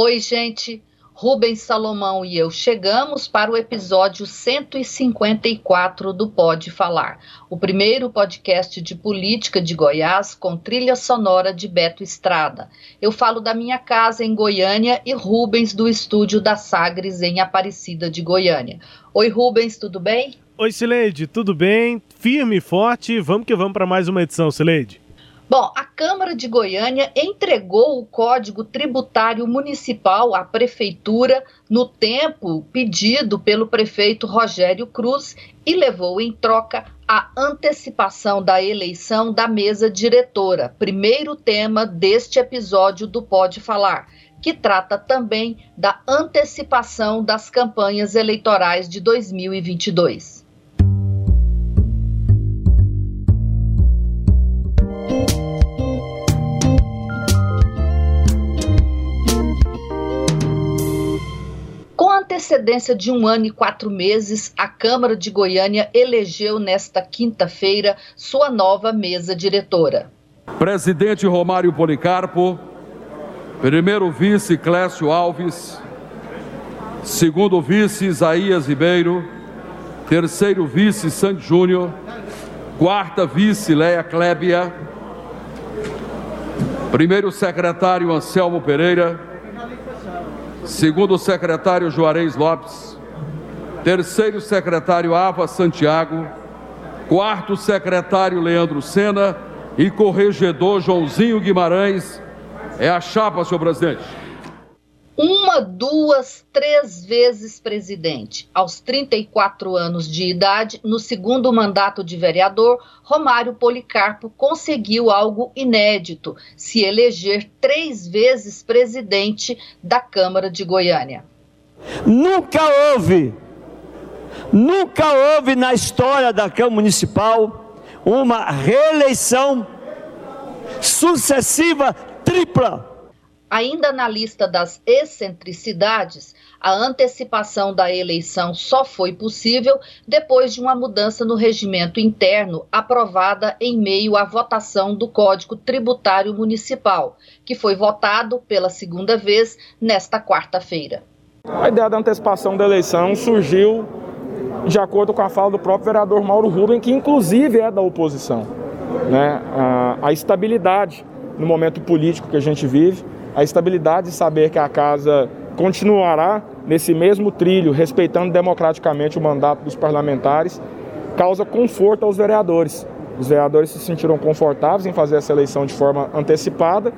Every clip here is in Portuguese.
Oi, gente. Rubens Salomão e eu chegamos para o episódio 154 do Pode Falar, o primeiro podcast de política de Goiás com trilha sonora de Beto Estrada. Eu falo da minha casa em Goiânia e Rubens do estúdio da Sagres em Aparecida de Goiânia. Oi, Rubens, tudo bem? Oi, Sileide, tudo bem? Firme e forte, vamos que vamos para mais uma edição, Sileide. Bom, a Câmara de Goiânia entregou o Código Tributário Municipal à Prefeitura no tempo pedido pelo prefeito Rogério Cruz e levou em troca a antecipação da eleição da mesa diretora, primeiro tema deste episódio do Pode Falar, que trata também da antecipação das campanhas eleitorais de 2022. Antecedência de um ano e quatro meses, a Câmara de Goiânia elegeu nesta quinta-feira sua nova mesa diretora. Presidente Romário Policarpo, primeiro vice Clécio Alves, segundo vice Isaías Ribeiro, terceiro vice Santos Júnior, quarta vice Leia Clébia, primeiro secretário Anselmo Pereira, segundo secretário Juarez Lopes, terceiro secretário Ava Santiago, quarto secretário Leandro Sena e corregedor Joãozinho Guimarães. É a chapa, senhor presidente. Uma, duas, três vezes presidente. Aos 34 anos de idade, no segundo mandato de vereador, Romário Policarpo conseguiu algo inédito: se eleger três vezes presidente da Câmara de Goiânia. Nunca houve, nunca houve na história da Câmara Municipal uma reeleição sucessiva tripla Ainda na lista das excentricidades, a antecipação da eleição só foi possível depois de uma mudança no regimento interno aprovada em meio à votação do Código Tributário Municipal, que foi votado pela segunda vez nesta quarta-feira. A ideia da antecipação da eleição surgiu de acordo com a fala do próprio vereador Mauro Rubem, que inclusive é da oposição. Né? a, a estabilidade no momento político que a gente vive a estabilidade de saber que a casa continuará nesse mesmo trilho, respeitando democraticamente o mandato dos parlamentares, causa conforto aos vereadores. Os vereadores se sentiram confortáveis em fazer essa eleição de forma antecipada.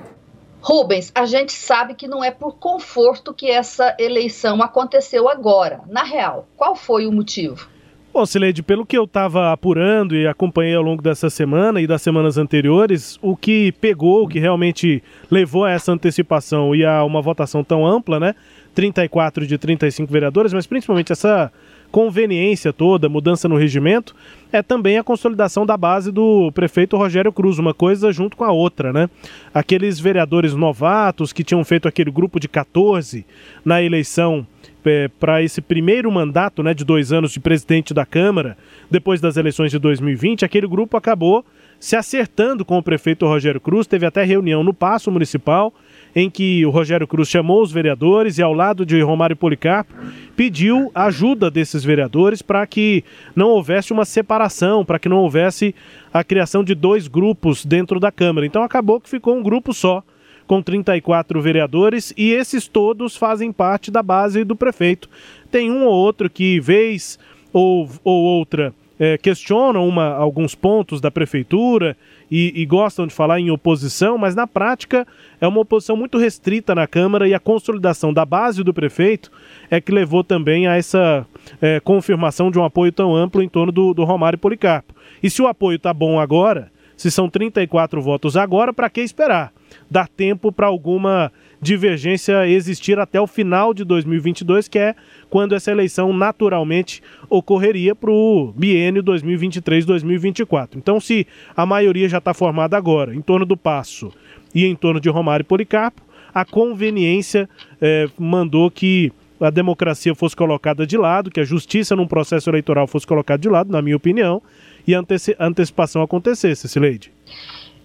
Rubens, a gente sabe que não é por conforto que essa eleição aconteceu agora. Na real, qual foi o motivo? Bom, Sileide, pelo que eu estava apurando e acompanhei ao longo dessa semana e das semanas anteriores, o que pegou, o que realmente levou a essa antecipação e a uma votação tão ampla, né? 34 de 35 vereadores, mas principalmente essa conveniência toda, mudança no regimento, é também a consolidação da base do prefeito Rogério Cruz, uma coisa junto com a outra, né? Aqueles vereadores novatos que tinham feito aquele grupo de 14 na eleição é, para esse primeiro mandato né, de dois anos de presidente da Câmara, depois das eleições de 2020, aquele grupo acabou se acertando com o prefeito Rogério Cruz. Teve até reunião no Paço Municipal, em que o Rogério Cruz chamou os vereadores e, ao lado de Romário Policarpo, pediu ajuda desses vereadores para que não houvesse uma separação, para que não houvesse a criação de dois grupos dentro da Câmara. Então acabou que ficou um grupo só com 34 vereadores e esses todos fazem parte da base do prefeito. Tem um ou outro que, vez ou, ou outra, é, questionam uma, alguns pontos da prefeitura e, e, gostam de falar em oposição, mas na prática é uma oposição muito restrita na Câmara e a consolidação da base do prefeito é que levou também a essa é, confirmação de um apoio tão amplo em torno do, do Romário Policarpo. E se o apoio está bom agora, se são 34 votos agora, para que esperar? Dá tempo para alguma divergência existir até o final de 2022, que é quando essa eleição naturalmente ocorreria para o biênio 2023-2024. Então, se a maioria já está formada agora, em torno do Passo e em torno de Romário e Policarpo, a conveniência eh, mandou que a democracia fosse colocada de lado, que a justiça num processo eleitoral fosse colocada de lado, na minha opinião, e a antecipação acontecesse, Sileide.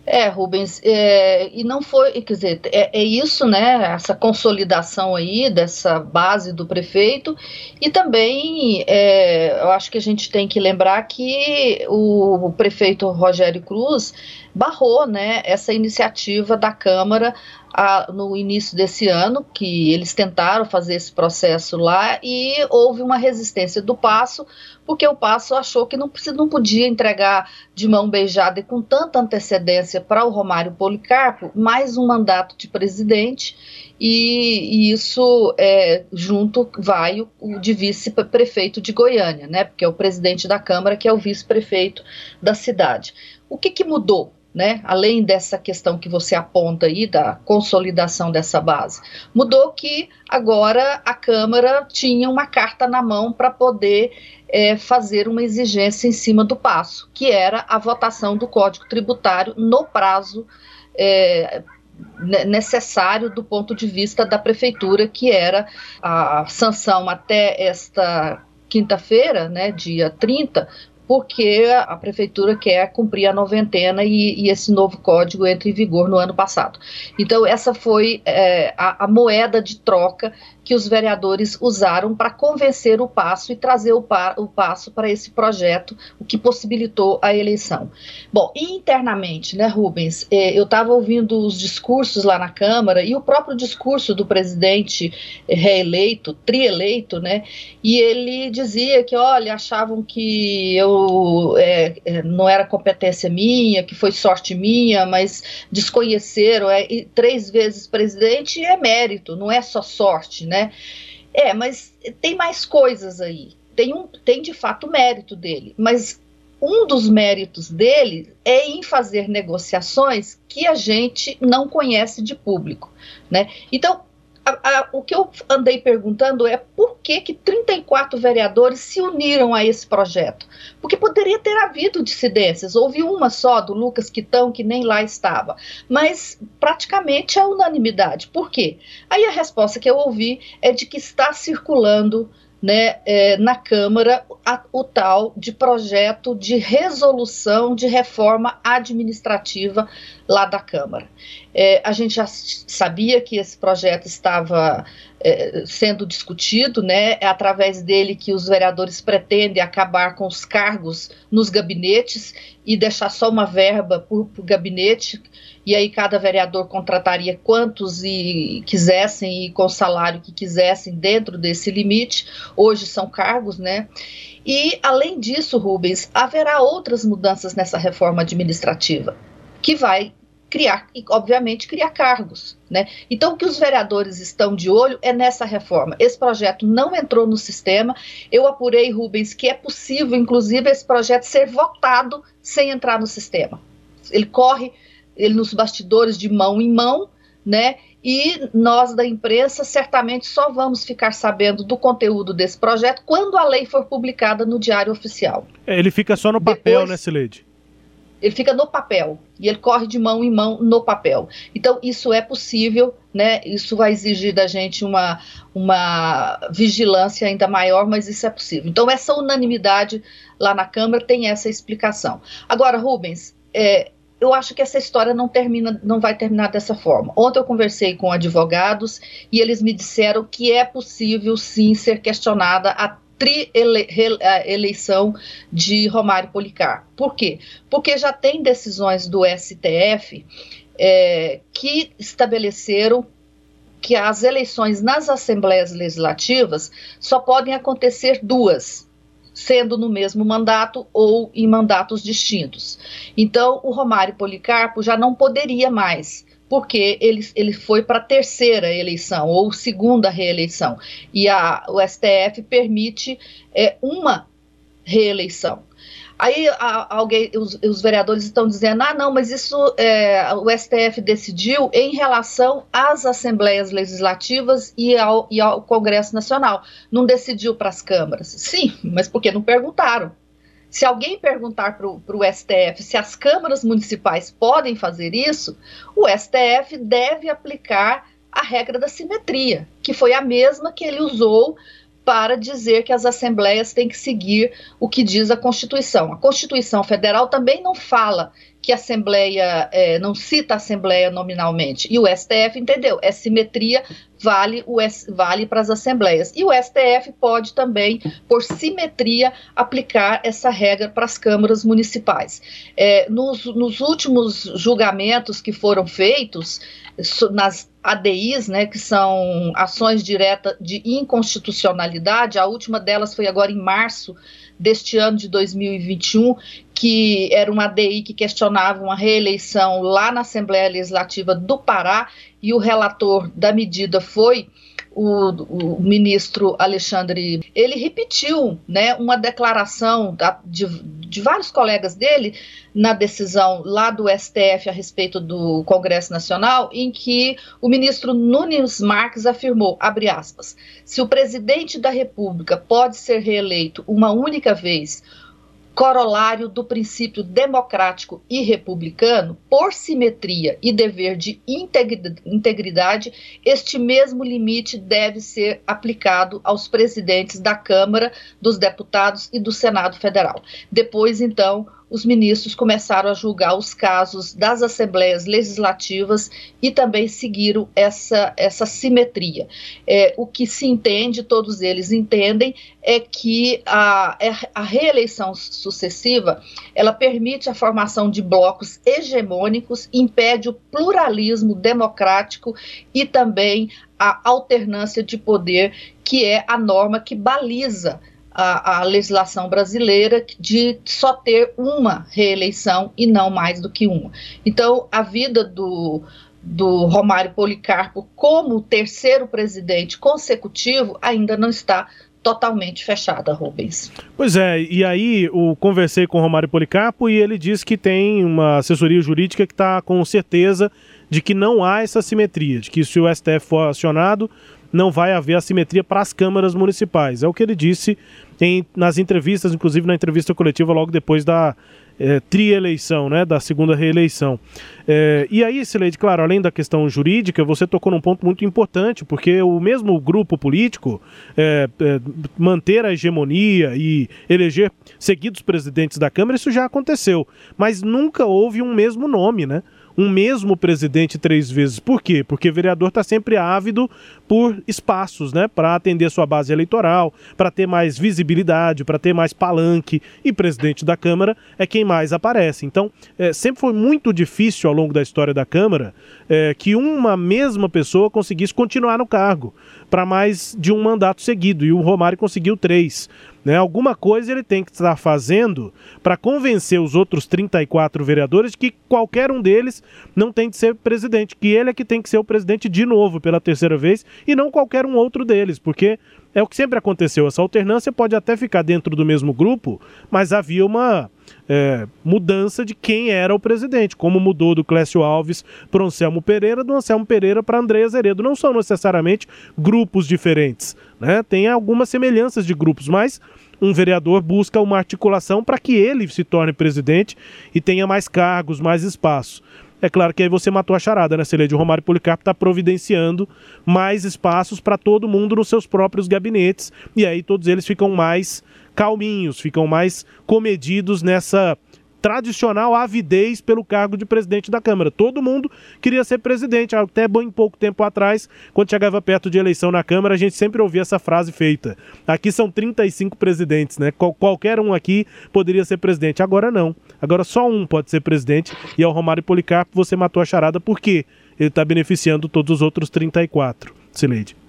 É, Rubens, é, e não foi, quer dizer, é, é, isso, né, essa consolidação aí dessa base do prefeito, e também é, eu acho que a gente tem que lembrar que o, o prefeito Rogério Cruz barrou, né, essa iniciativa da Câmara a, no início desse ano, que eles tentaram fazer esse processo lá e houve uma resistência do Passo, porque o Passo achou que não, não podia entregar de mão beijada e com tanta antecedência para o Romário Policarpo mais um mandato de presidente. E, e isso é, junto vai o, o de vice-prefeito de Goiânia, né? Porque é o presidente da Câmara que é o vice-prefeito da cidade. O que, que mudou? Né? Além dessa questão que você aponta aí da consolidação dessa base, mudou que agora a Câmara tinha uma carta na mão para poder é, fazer uma exigência em cima do passo, que era a votação do Código Tributário no prazo é, necessário do ponto de vista da prefeitura, que era a sanção até esta quinta-feira, né, dia 30, porque a prefeitura quer cumprir a noventena e, e, esse novo código entra em vigor no ano passado. Então, essa foi é, a, a, moeda de troca que os vereadores usaram para convencer o passo e trazer o, pa, o passo para esse projeto, o que possibilitou a eleição. Bom, internamente, né, Rubens, é, eu estava ouvindo os discursos lá na Câmara e o próprio discurso do presidente reeleito, trieleito, né, e ele dizia que, olha, achavam que eu é, é não era competência minha, que foi sorte minha, mas desconheceram, é, três vezes presidente é mérito, não é só sorte, né? Né? É, mas tem mais coisas aí. Tem, um, tem de fato mérito dele, mas um dos méritos dele é em fazer negociações que a gente não conhece de público, né? Então, a, a, o que eu andei perguntando é por que, que 34 vereadores se uniram a esse projeto? Porque poderia ter havido dissidências, houve uma só do Lucas Quitão que nem lá estava, mas praticamente a unanimidade. Por quê? Aí a resposta que eu ouvi é de que está circulando né, é, na Câmara a, o tal de projeto de resolução de reforma administrativa lá da Câmara. É, a gente já sabia que esse projeto estava é, sendo discutido, né, é através dele que os vereadores pretendem acabar com os cargos nos gabinetes e deixar só uma verba por, por gabinete e aí cada vereador contrataria quantos e quisessem e com o salário que quisessem dentro desse limite. Hoje são cargos, né? E além disso, Rubens, haverá outras mudanças nessa reforma administrativa que vai criar, e obviamente, criar cargos. Né? Então, o que os vereadores estão de olho é nessa reforma. Esse projeto não entrou no sistema. Eu apurei, Rubens, que é possível, inclusive, esse projeto ser votado sem entrar no sistema. Ele corre ele nos bastidores de mão em mão, né? E nós da imprensa certamente só vamos ficar sabendo do conteúdo desse projeto quando a lei for publicada no Diário Oficial. É, ele fica só no papel, Depois, né, Sileide? Ele fica no papel e ele corre de mão em mão no papel. Então, isso é possível, né? Isso vai exigir da gente uma, uma vigilância ainda maior, mas isso é possível. Então, essa unanimidade lá na Câmara tem essa explicação. Agora, Rubens, é, eu acho que essa história não termina, não vai terminar dessa forma. Ontem eu conversei com advogados e eles me disseram que é possível sim ser questionada a tri-eleição de Romário Policar. Por quê? Porque já tem decisões do STF é, que estabeleceram que as eleições nas assembleias legislativas só podem acontecer duas sendo no mesmo mandato ou em mandatos distintos. Então, o Romário Policarpo já não poderia mais, porque ele, ele foi para a terceira eleição ou segunda reeleição. E a, o STF permite é, uma reeleição. Aí a, alguém, os, os, vereadores estão dizendo: ah, não, mas isso é, o STF decidiu em relação às assembleias legislativas e ao, e ao Congresso Nacional. Não decidiu para as câmaras. Sim, mas porque não perguntaram. Se alguém perguntar para o STF se as câmaras municipais podem fazer isso, o STF deve aplicar a regra da simetria, que foi a mesma que ele usou para dizer que as assembleias têm que seguir o que diz a Constituição. A Constituição Federal também não fala que a Assembleia, é, não cita a Assembleia nominalmente. E o STF entendeu, é simetria, vale, o, vale para as Assembleias. E o STF pode também, por simetria, aplicar essa regra para as câmaras municipais. É, nos, nos últimos julgamentos que foram feitos, nas ADIs, né, que são ações diretas de inconstitucionalidade, a última delas foi agora em março deste ano de 2021, que era uma ADI que questionava uma reeleição lá na Assembleia Legislativa do Pará, e o relator da medida foi o, o, ministro Alexandre, ele repetiu né, uma declaração da, de, de vários colegas dele na decisão lá do STF a respeito do Congresso Nacional, em que o ministro Nunes Marques afirmou, abre aspas, se o presidente da República pode ser reeleito uma única vez corolário do princípio democrático e republicano, por simetria e dever de integridade, este mesmo limite deve ser aplicado aos presidentes da Câmara, dos Deputados e do Senado Federal. Depois, então, os ministros começaram a julgar os casos das assembleias legislativas e também seguiram essa, essa simetria. É, o que se entende, todos eles entendem, é que a, é, a reeleição sucessiva ela permite a formação de blocos hegemônicos, impede o pluralismo democrático e também a alternância de poder, que é a norma que baliza a, a, legislação brasileira de só ter uma reeleição e não mais do que uma. Então, a vida do, do Romário Policarpo como terceiro presidente consecutivo ainda não está totalmente fechada, Rubens. Pois é, e aí eu conversei com o Romário Policarpo e ele disse que tem uma assessoria jurídica que está com certeza de que não há essa simetria, de que se o STF for acionado, não vai haver assimetria para as câmaras municipais. É o que ele disse em, nas entrevistas, inclusive na entrevista coletiva logo depois da é, trieleição, né, da segunda reeleição. É, e aí, Sileide, claro, além da questão jurídica, você tocou num ponto muito importante, porque o mesmo grupo político é, é, manter a hegemonia e eleger seguidos presidentes da Câmara, isso já aconteceu, mas nunca houve um mesmo nome, né? um mesmo presidente três vezes. Por quê? Porque vereador está sempre ávido por espaços, né, para atender sua base eleitoral, para ter mais visibilidade, para ter mais palanque. E presidente da Câmara é quem mais aparece. Então, é, sempre foi muito difícil ao longo da história da Câmara é, que uma mesma pessoa conseguisse continuar no cargo para mais de um mandato seguido. E o Romário conseguiu três. Né? Alguma coisa ele tem que estar fazendo para convencer os outros 34 vereadores que qualquer um deles não tem que ser presidente, que ele é que tem que ser o presidente de novo pela terceira vez e não qualquer um outro deles, porque é o que sempre aconteceu. Essa alternância pode até ficar dentro do mesmo grupo, mas havia uma é, mudança de quem era o presidente, como mudou do Clécio Alves para o Anselmo Pereira, do Anselmo Pereira para André Azeredo. Não são necessariamente grupos diferentes, né? Tem algumas semelhanças de grupos, mas um vereador busca uma articulação para que ele se torne presidente e tenha mais cargos, mais espaço. É claro que aí você matou a charada, né, Celede? O Romário Policarpo está providenciando mais espaços para todo mundo nos seus próprios gabinetes e aí todos eles ficam mais calminhos, ficam mais comedidos nessa tradicional avidez pelo cargo de presidente da Câmara. Todo mundo queria ser presidente, até bem pouco tempo atrás, quando chegava perto de eleição na Câmara, a gente sempre ouvia essa frase feita. Aqui são 35 presidentes, né? Qual, qualquer um aqui poderia ser presidente. Agora não. Agora só um pode ser presidente e é o Romário Policarpo. Você matou a charada porque ele está beneficiando todos os outros 34. Sileide.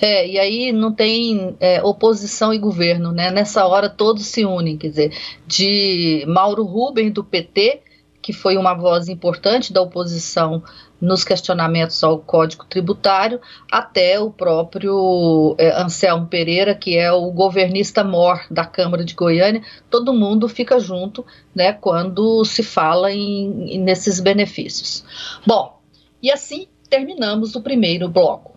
É, e aí não tem é, oposição e governo, né? Nessa hora todos se unem, quer dizer, de Mauro Rubem do PT, que foi uma voz importante da oposição nos questionamentos ao Código Tributário, até o próprio é, Anselmo Pereira, que é o governista mor da Câmara de Goiânia, todo mundo fica junto né, quando se fala em, nesses benefícios. Bom, e assim terminamos o primeiro bloco.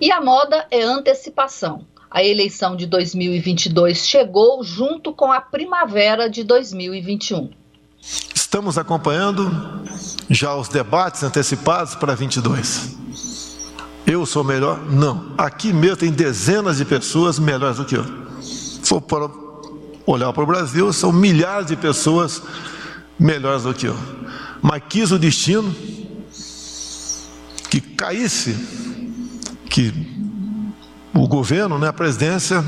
E a moda é antecipação. A eleição de 2022 chegou junto com a primavera de 2021. Estamos acompanhando já os debates antecipados para 22. Eu sou melhor? Não. Aqui mesmo tem dezenas de pessoas melhores do que eu. Se for para olhar para o Brasil, são milhares de pessoas melhores do que eu. Mas quis o destino que caísse que o governo, né, a presidência,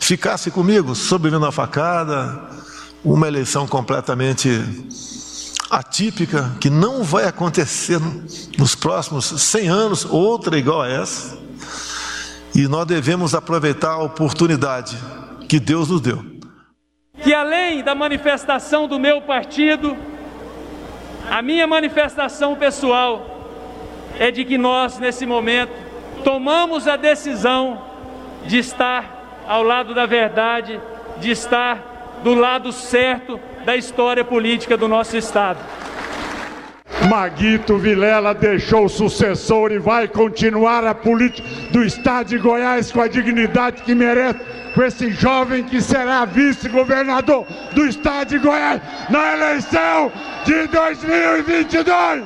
ficasse comigo, sobrevivendo a facada, uma eleição completamente atípica, que não vai acontecer nos próximos 100 anos, outra igual a essa. E nós devemos aproveitar a oportunidade que Deus nos deu. Que além da manifestação do meu partido, a minha manifestação pessoal é de que nós, nesse momento, tomamos a decisão de estar ao lado da verdade, de estar do lado certo da história política do nosso Estado. Maguito Vilela deixou o sucessor e vai continuar a política do Estado de Goiás com a dignidade que merece, com esse jovem que será vice-governador do Estado de Goiás na eleição de 2022.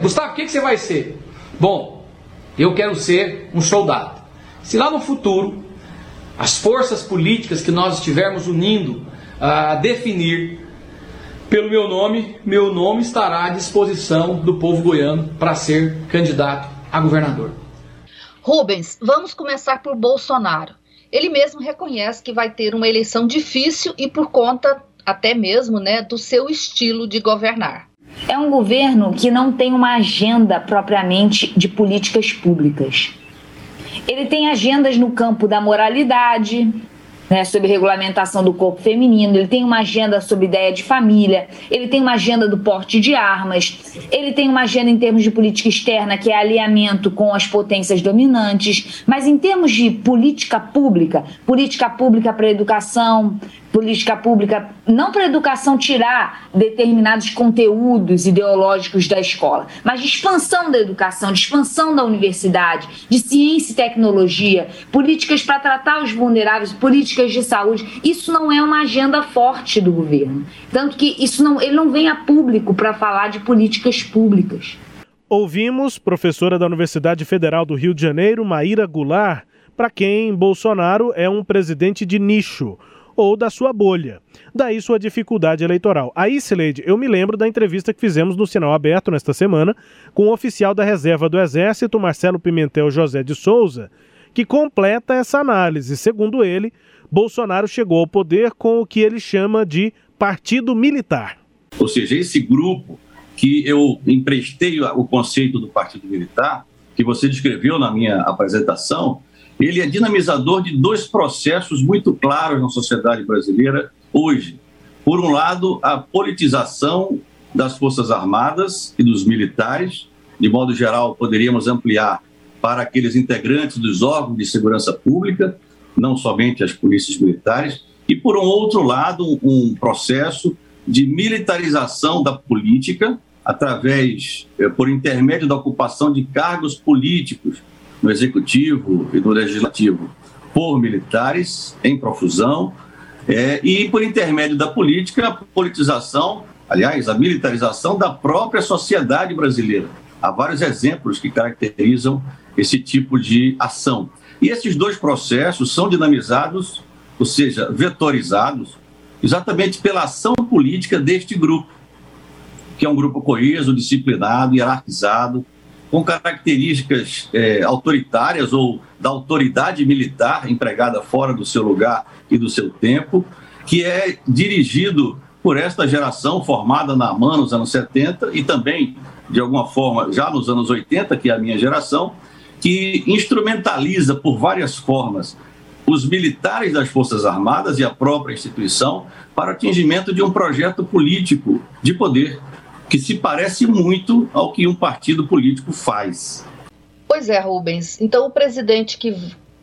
Gustavo, o que, que você vai ser? Bom, eu quero ser um soldado. Se lá no futuro as forças políticas que nós estivermos unindo a definir pelo meu nome, meu nome estará à disposição do povo goiano para ser candidato a governador. Rubens, vamos começar por Bolsonaro. Ele mesmo reconhece que vai ter uma eleição difícil e por conta até mesmo, né, do seu estilo de governar. É um governo que não tem uma agenda propriamente de políticas públicas. Ele tem agendas no campo da moralidade, né, sobre regulamentação do corpo feminino, ele tem uma agenda sobre ideia de família, ele tem uma agenda do porte de armas, ele tem uma agenda em termos de política externa, que é alinhamento com as potências dominantes, mas em termos de política pública, política pública para educação, política pública, não para a educação tirar determinados conteúdos ideológicos da escola, mas de expansão da educação, de expansão da universidade, de ciência e tecnologia, políticas para tratar os vulneráveis, políticas de saúde. Isso não é uma agenda forte do governo. Tanto que isso não, ele não vem a público para falar de políticas públicas. Ouvimos professora da Universidade Federal do Rio de Janeiro, Maíra Goulart, para quem Bolsonaro é um presidente de nicho ou da sua bolha. Daí sua dificuldade eleitoral. Aí, Sileide, eu me lembro da entrevista que fizemos no Sinal Aberto nesta semana com o oficial da reserva do Exército, Marcelo Pimentel José de Souza, que completa essa análise. Segundo ele, Bolsonaro chegou ao poder com o que ele chama de partido militar. Ou seja, esse grupo que eu emprestei o conceito do partido militar, que você descreveu na minha apresentação, ele é dinamizador de dois processos muito claros na sociedade brasileira hoje. Por um lado, a politização das Forças Armadas e dos militares, de modo geral, poderíamos ampliar para aqueles integrantes dos órgãos de segurança pública, não somente as polícias militares, e por um outro lado, um processo de militarização da política através, eh, por intermédio da ocupação de cargos políticos no executivo e no legislativo por militares em profusão é, e por intermédio da política, a politização, aliás, a militarização da própria sociedade brasileira. Há vários exemplos que caracterizam esse tipo de ação. E esses dois processos são dinamizados, ou seja, vetorizados, exatamente pela ação política deste grupo, que é um grupo coeso, disciplinado, hierarquizado, com características é, autoritárias ou da autoridade militar empregada fora do seu lugar e do seu tempo, que é dirigido por esta geração formada na AMAN nos anos 70 e também, de alguma forma, já nos anos 80, que é a minha geração, que instrumentaliza por várias formas os militares das Forças Armadas e a própria instituição para atingimento de um projeto político de poder que se parece muito ao que um partido político faz. Pois é, Rubens. Então, o presidente que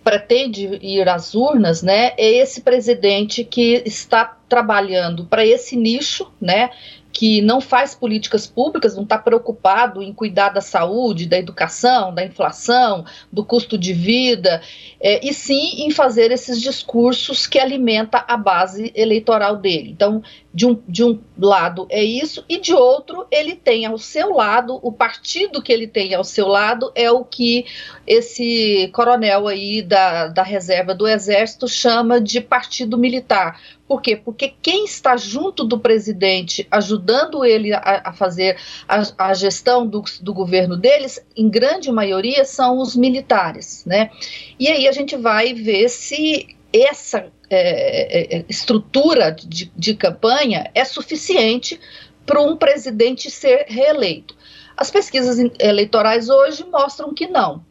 pretende ir às urnas, né, é esse presidente que está trabalhando para esse nicho, né, que não faz políticas públicas, não está preocupado em cuidar da saúde, da educação, da inflação, do custo de vida, é, e sim em fazer esses discursos que alimenta a base eleitoral dele. Então, de um, de um lado é isso, e de outro, ele tem ao seu lado, o partido que ele tem ao seu lado é o que esse coronel aí da, da reserva do Exército chama de partido militar por quê? Porque quem está junto do presidente, ajudando ele a, a fazer a, a gestão do, do, governo deles, em grande maioria são os militares, né? E aí a gente vai ver se essa é, é, é estrutura de, de campanha é suficiente para um presidente ser reeleito. As pesquisas eleitorais hoje mostram que não,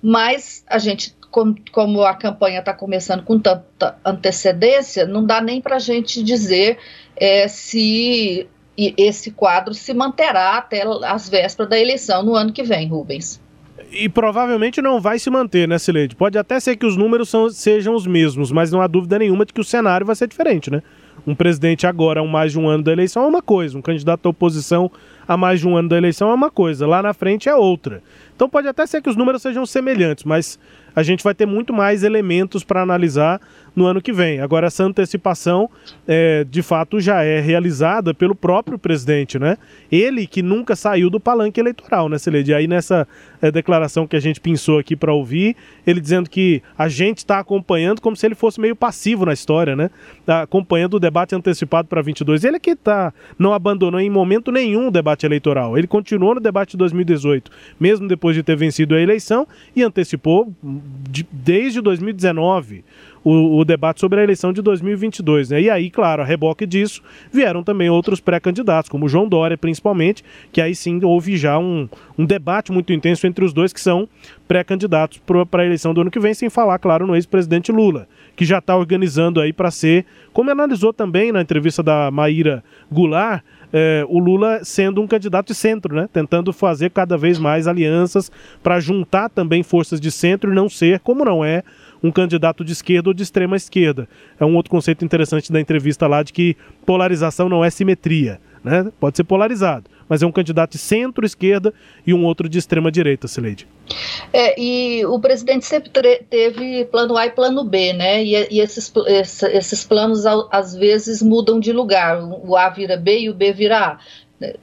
mas a gente como, como a campanha está começando com tanta antecedência, não dá nem para a gente dizer é, se esse quadro se manterá até as vésperas da eleição no ano que vem, Rubens. E provavelmente não vai se manter, né, Sileide? Pode até ser que os números são, sejam os mesmos, mas não há dúvida nenhuma de que o cenário vai ser diferente, né? Um presidente agora, há mais de um ano da eleição, é uma coisa. Um candidato da oposição há mais de um ano da eleição é uma coisa. Lá na frente é outra. Então pode até ser que os números sejam semelhantes, mas a gente vai ter muito mais elementos para analisar no ano que vem. Agora, essa antecipação, é, de fato, já é realizada pelo próprio presidente, né? Ele que nunca saiu do palanque eleitoral, né, Celede? Aí nessa é, declaração que a gente pensou aqui para ouvir, ele dizendo que a gente está acompanhando como se ele fosse meio passivo na história, né? Tá acompanhando o debate antecipado para 22. Ele é que tá, não abandonou em momento nenhum o debate eleitoral. Ele continuou no debate de 2018, mesmo depois de ter vencido a eleição, e antecipou de, desde 2019 o, o, debate sobre a eleição de 2022. Né? E aí, claro, a reboque disso, vieram também outros pré-candidatos, como João Dória, principalmente, que aí sim houve já um, um debate muito intenso entre os dois que são pré-candidatos para a eleição do ano que vem, sem falar, claro, no ex-presidente Lula, que já está organizando aí para ser, como analisou também na entrevista da Maíra Goulart, é, o Lula sendo um candidato de centro, né? Tentando fazer cada vez mais alianças para juntar também forças de centro e não ser, como não é, um candidato de esquerda ou de extrema esquerda. É um outro conceito interessante da entrevista lá de que polarização não é simetria. Né? Pode ser polarizado, mas é um candidato de centro-esquerda e um outro de extrema-direita, Sileide. É, e o presidente sempre teve plano A e plano B, né? E, e esses, esses planos às vezes mudam de lugar. O A vira B e o B vira A.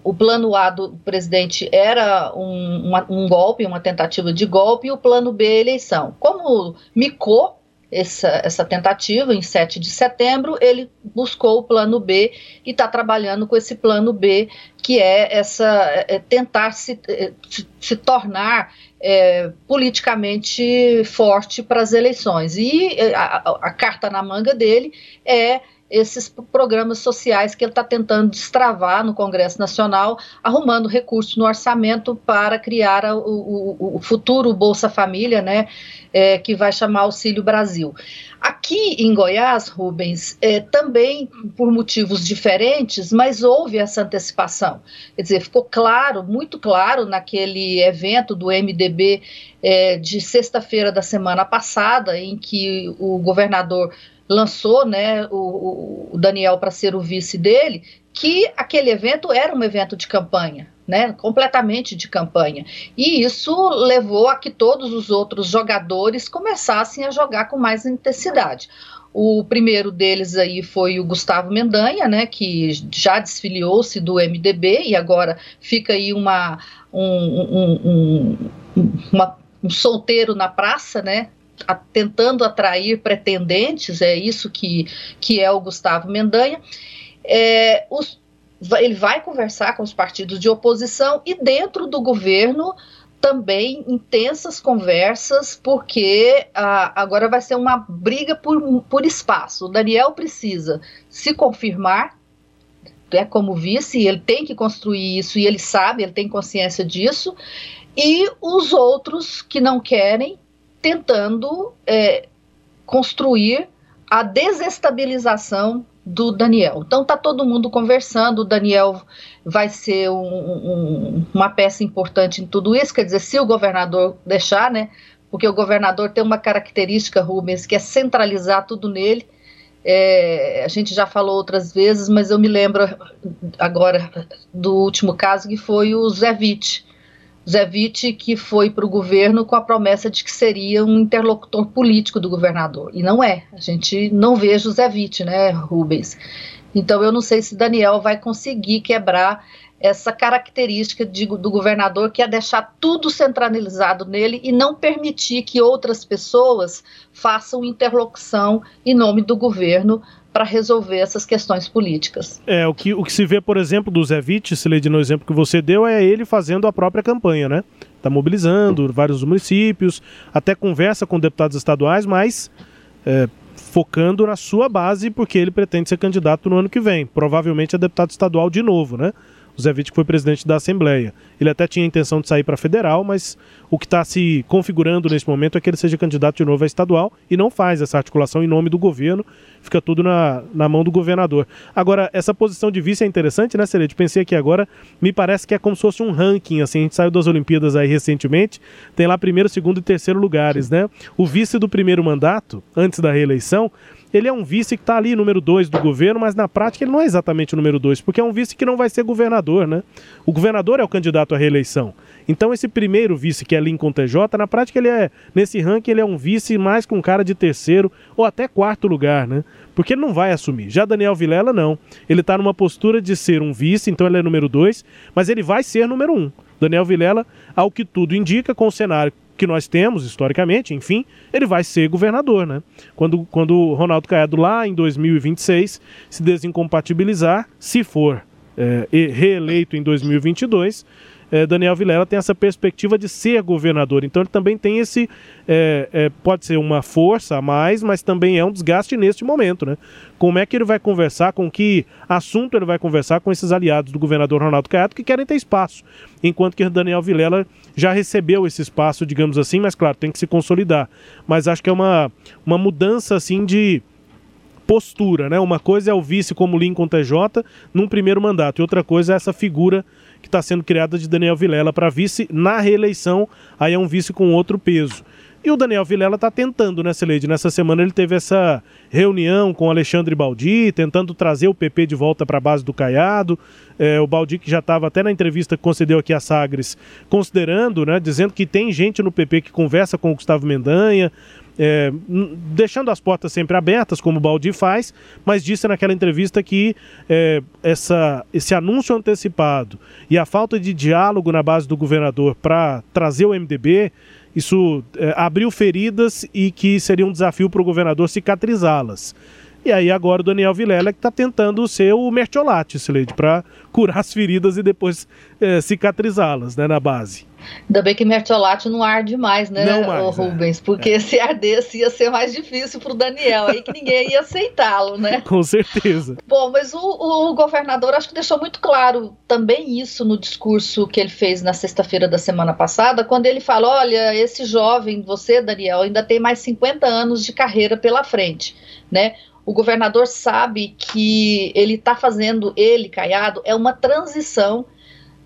O plano A do presidente era um, uma, um golpe, uma tentativa de golpe, e o plano B é eleição. Como micou essa, essa tentativa em 7 de setembro, ele buscou o plano B e está trabalhando com esse plano B, que é essa é tentar se, é, se, se tornar é, politicamente forte para as eleições. E é, a, a, a carta na manga dele é esses programas sociais que ele está tentando destravar no Congresso Nacional, arrumando recursos no orçamento para criar o, o, o futuro Bolsa Família, né, é, que vai chamar Auxílio Brasil. Aqui em Goiás, Rubens, é, também por motivos diferentes, mas houve essa antecipação. Quer dizer, ficou claro, muito claro, naquele evento do MDB é, de sexta-feira da semana passada, em que o governador lançou né, o, o Daniel para ser o vice dele, que aquele evento era um evento de campanha, né, completamente de campanha. E isso levou a que todos os outros jogadores começassem a jogar com mais intensidade. O primeiro deles aí foi o Gustavo Mendanha, né, que já desfiliou-se do MDB e agora fica aí uma, um, um, um, uma, um solteiro na praça, né, tentando atrair pretendentes, é isso que, que é o Gustavo Mendanha. É, os, ele vai conversar com os partidos de oposição e dentro do governo também intensas conversas, porque ah, agora vai ser uma briga por, por espaço. O Daniel precisa se confirmar é como vice, ele tem que construir isso e ele sabe, ele tem consciência disso. e os outros que não querem, tentando é, construir a desestabilização do Daniel. Então tá todo mundo conversando, o Daniel vai ser um, um, uma peça importante em tudo isso, quer dizer, se o governador deixar, né? Porque o governador tem uma característica, Rubens, que é centralizar tudo nele. É, a gente já falou outras vezes, mas eu me lembro agora do último caso que foi o Zé Witt. Witt que foi para o governo com a promessa de que seria um interlocutor político do governador. E não é. A gente não veja o Witt, né, Rubens? Então eu não sei se Daniel vai conseguir quebrar essa característica de, do governador que é deixar tudo centralizado nele e não permitir que outras pessoas façam interlocução em nome do governo para resolver essas questões políticas. É, o que, o que se vê, por exemplo, do Zé Witt, se no exemplo que você deu, é ele fazendo a própria campanha, né? Está mobilizando vários municípios, até conversa com deputados estaduais, mas é, focando na sua base, porque ele pretende ser candidato no ano que vem. Provavelmente é deputado estadual de novo, né? O Zé Witt foi presidente da Assembleia. Ele até tinha a intenção de sair para federal, mas o que está se configurando nesse momento é que ele seja candidato de novo a estadual e não faz essa articulação em nome do governo, fica tudo na, na mão do governador. Agora, essa posição de vice é interessante, né, Celede? Pensei aqui agora, me parece que é como se fosse um ranking, assim, a gente saiu das Olimpíadas aí recentemente, tem lá primeiro, segundo e terceiro lugares, né? O vice do primeiro mandato, antes da reeleição, ele é um vice que está ali, número 2 do governo, mas na prática ele não é exatamente o número 2, porque é um vice que não vai ser governador, né? O governador é o candidato à reeleição. Então esse primeiro vice, que é Lincoln TJ, na prática ele é, nesse ranking, ele é um vice mais com cara de terceiro ou até quarto lugar, né? Porque ele não vai assumir. Já Daniel Vilela, não. Ele está numa postura de ser um vice, então ele é número 2, mas ele vai ser número 1. Um. Daniel Vilela, ao que tudo indica, com o cenário que nós temos historicamente, enfim, ele vai ser governador, né? Quando, quando Ronaldo Caiado lá em 2026 se desincompatibilizar, se for é, reeleito em 2022, é, Daniel Vilela tem essa perspectiva de ser governador. Então ele também tem esse. É, é, pode ser uma força a mais, mas também é um desgaste neste momento, né? Como é que ele vai conversar, com que assunto ele vai conversar com esses aliados do governador Ronaldo Caiado que querem ter espaço, enquanto que Daniel Vilela já recebeu esse espaço, digamos assim, mas claro, tem que se consolidar. Mas acho que é uma, uma mudança assim de postura, né? Uma coisa é o vice como Lincoln TJ num primeiro mandato, e outra coisa é essa figura que está sendo criada de Daniel Vilela para vice na reeleição, aí é um vice com outro peso. E o Daniel Vilela está tentando, né, Celede? Nessa semana ele teve essa reunião com Alexandre Baldi, tentando trazer o PP de volta para a base do Caiado. É, o Baldi, que já estava até na entrevista que concedeu aqui a Sagres, considerando, né, dizendo que tem gente no PP que conversa com o Gustavo Mendanha, é, deixando as portas sempre abertas, como o Baldi faz, mas disse naquela entrevista que é, essa, esse anúncio antecipado e a falta de diálogo na base do governador para trazer o MDB, isso é, abriu feridas e que seria um desafio para o governador cicatrizá-las. E aí agora o Daniel Vilela que está tentando ser o Mertiolate, Sileide, para curar as feridas e depois é, cicatrizá-las né, na base. Ainda bem que Mertiolate não arde mais, né, não mais, é. Rubens? É. Porque é. se ardesse ia ser mais difícil para o Daniel, aí que ninguém ia aceitá-lo, né? Com certeza. Bom, mas o, o, governador acho que deixou muito claro também isso no discurso que ele fez na sexta-feira da semana passada, quando ele falou: olha, esse jovem, você, Daniel, ainda tem mais 50 anos de carreira pela frente, né? O governador sabe que ele está fazendo, ele, Caiado, é uma transição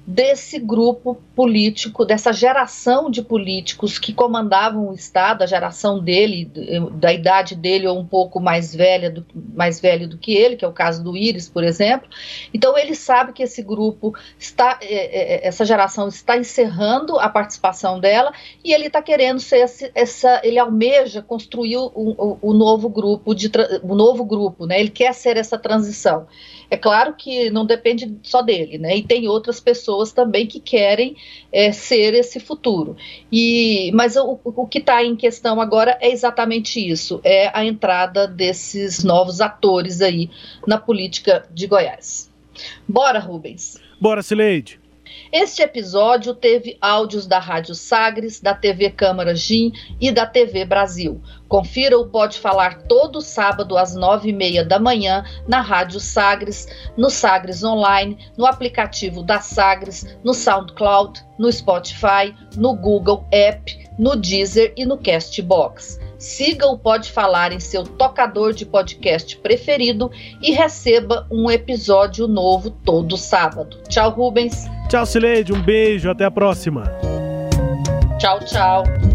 desse grupo político, dessa geração de políticos que comandavam o Estado, a geração dele, da idade dele ou um pouco mais velha, do, mais velho do que ele, que é o caso do Íris, por exemplo. Então ele sabe que esse grupo está, é, é essa geração está encerrando a participação dela e ele está querendo ser esse, essa, ele almeja construir o, o, o novo grupo de o novo grupo, né? Ele quer ser essa transição. É claro que não depende só dele, né? E tem outras pessoas também que querem é, ser esse futuro. E, mas o, o que está em questão agora é exatamente isso: é a entrada desses novos atores aí na política de Goiás. Bora, Rubens. Bora, Sileide. Este episódio teve áudios da Rádio Sagres, da TV Câmara Gim e da TV Brasil. Confira o Pode Falar todo sábado às nove e meia da manhã na Rádio Sagres, no Sagres Online, no aplicativo da Sagres, no SoundCloud, no Spotify, no Google App, no Deezer e no Castbox. Siga o Pode Falar em seu tocador de podcast preferido e receba um episódio novo todo sábado. Tchau, Rubens. Tchau, Cileide. Um beijo. Até a próxima. Tchau, tchau.